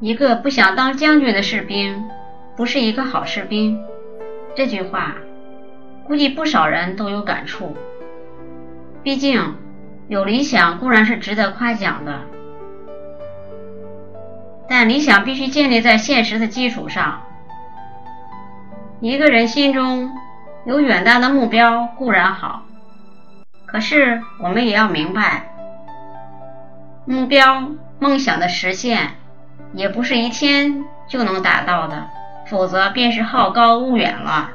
一个不想当将军的士兵，不是一个好士兵。这句话，估计不少人都有感触。毕竟，有理想固然是值得夸奖的，但理想必须建立在现实的基础上。一个人心中有远大的目标固然好，可是我们也要明白，目标梦想的实现也不是一天就能达到的，否则便是好高骛远了。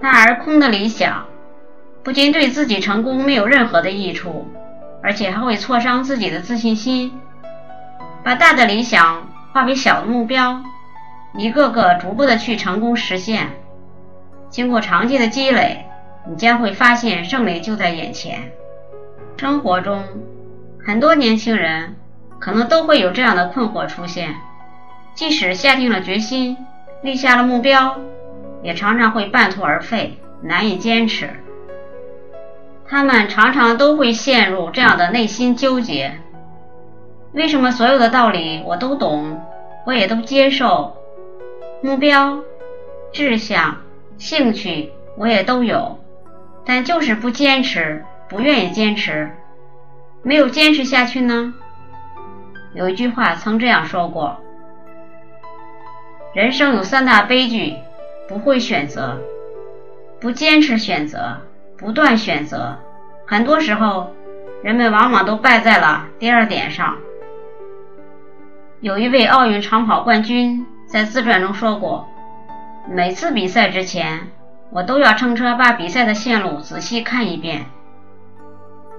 大而空的理想，不仅对自己成功没有任何的益处，而且还会挫伤自己的自信心。把大的理想化为小的目标。一个个逐步的去成功实现，经过长期的积累，你将会发现胜利就在眼前。生活中，很多年轻人可能都会有这样的困惑出现：即使下定了决心，立下了目标，也常常会半途而废，难以坚持。他们常常都会陷入这样的内心纠结：为什么所有的道理我都懂，我也都接受？目标、志向、兴趣，我也都有，但就是不坚持，不愿意坚持，没有坚持下去呢。有一句话曾这样说过：人生有三大悲剧，不会选择，不坚持选择，不断选择。很多时候，人们往往都败在了第二点上。有一位奥运长跑冠军。在自传中说过，每次比赛之前，我都要乘车把比赛的线路仔细看一遍，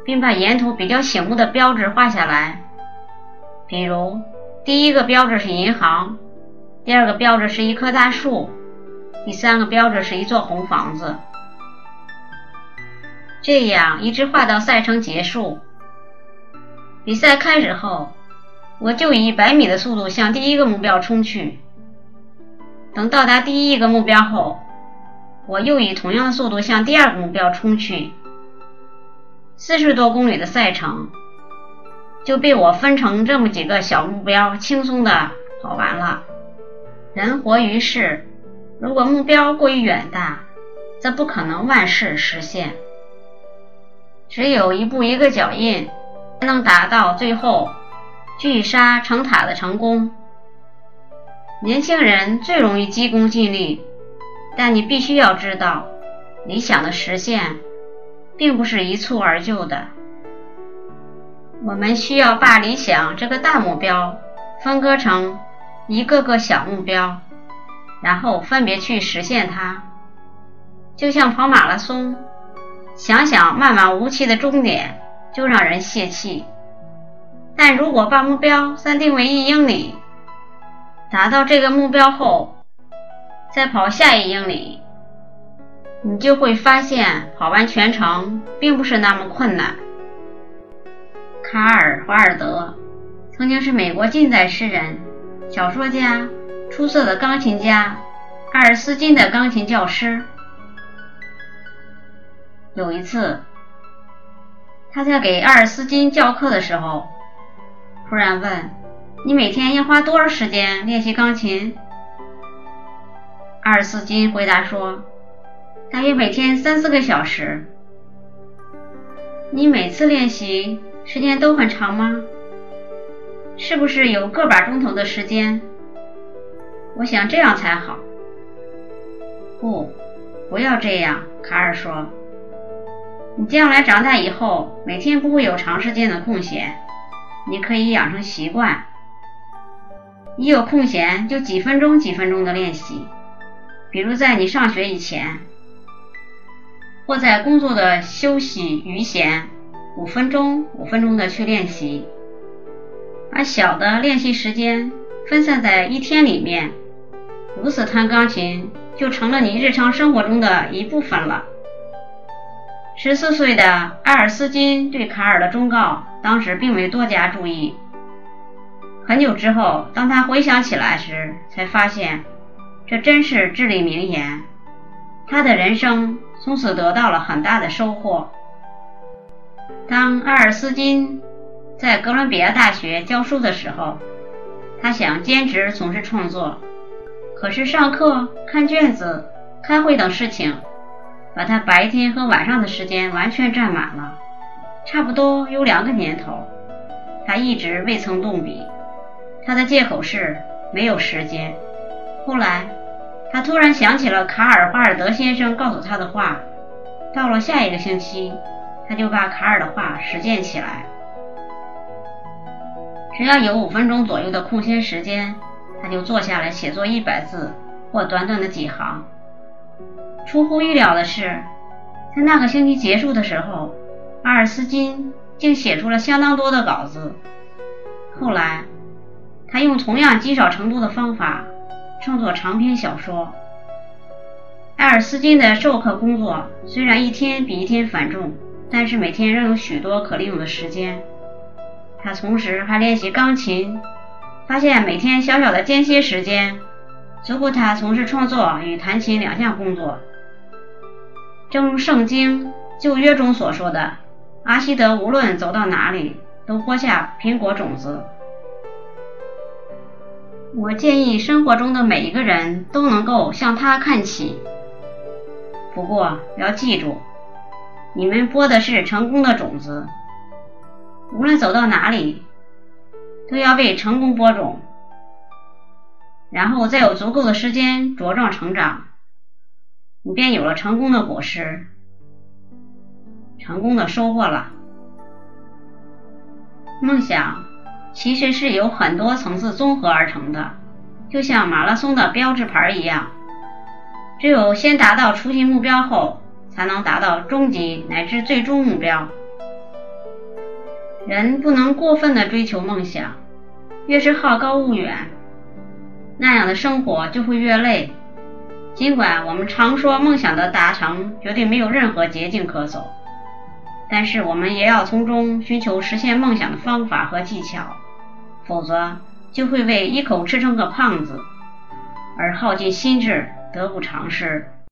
并把沿途比较醒目的标志画下来。比如，第一个标志是银行，第二个标志是一棵大树，第三个标志是一座红房子。这样一直画到赛程结束。比赛开始后，我就以一百米的速度向第一个目标冲去。等到达第一个目标后，我又以同样的速度向第二个目标冲去。四十多公里的赛程就被我分成这么几个小目标，轻松的跑完了。人活于世，如果目标过于远大，则不可能万事实现。只有一步一个脚印，才能达到最后聚沙成塔的成功。年轻人最容易急功近利，但你必须要知道，理想的实现并不是一蹴而就的。我们需要把理想这个大目标分割成一个个小目标，然后分别去实现它。就像跑马拉松，想想漫漫无期的终点就让人泄气，但如果把目标暂定为一英里，达到这个目标后，再跑下一英里，你就会发现跑完全程并不是那么困难。卡尔·华尔德曾经是美国近代诗人、小说家、出色的钢琴家，阿尔斯金的钢琴教师。有一次，他在给阿尔斯金教课的时候，突然问。你每天要花多少时间练习钢琴？阿尔斯金回答说：“大约每天三四个小时。”你每次练习时间都很长吗？是不是有个把钟头的时间？我想这样才好。不，不要这样，卡尔说。你将来长大以后，每天不会有长时间的空闲，你可以养成习惯。一有空闲就几分钟几分钟的练习，比如在你上学以前，或在工作的休息余闲，五分钟五分钟的去练习，把小的练习时间分散在一天里面，如此弹钢琴就成了你日常生活中的一部分了。十四岁的埃尔斯金对卡尔的忠告，当时并没多加注意。很久之后，当他回想起来时，才发现这真是至理名言。他的人生从此得到了很大的收获。当阿尔斯金在哥伦比亚大学教书的时候，他想兼职从事创作，可是上课、看卷子、开会等事情，把他白天和晚上的时间完全占满了，差不多有两个年头，他一直未曾动笔。他的借口是没有时间。后来，他突然想起了卡尔·巴尔德先生告诉他的话，到了下一个星期，他就把卡尔的话实践起来。只要有五分钟左右的空闲时间，他就坐下来写作一百字或短短的几行。出乎意料的是，在那个星期结束的时候，阿尔斯金竟写出了相当多的稿子。后来，他用同样积少成多的方法创作长篇小说。埃尔斯金的授课工作虽然一天比一天繁重，但是每天仍有许多可利用的时间。他同时还练习钢琴，发现每天小小的间歇时间足够他从事创作与弹琴两项工作。正如圣经旧约中所说的，阿西德无论走到哪里都播下苹果种子。我建议生活中的每一个人都能够向他看齐。不过要记住，你们播的是成功的种子。无论走到哪里，都要为成功播种，然后再有足够的时间茁壮成长，你便有了成功的果实，成功的收获了。梦想。其实是由很多层次综合而成的，就像马拉松的标志牌一样。只有先达到初级目标后，才能达到终极乃至最终目标。人不能过分的追求梦想，越是好高骛远，那样的生活就会越累。尽管我们常说梦想的达成绝对没有任何捷径可走，但是我们也要从中寻求实现梦想的方法和技巧。否则就会为一口吃成个胖子而耗尽心智，得不偿失。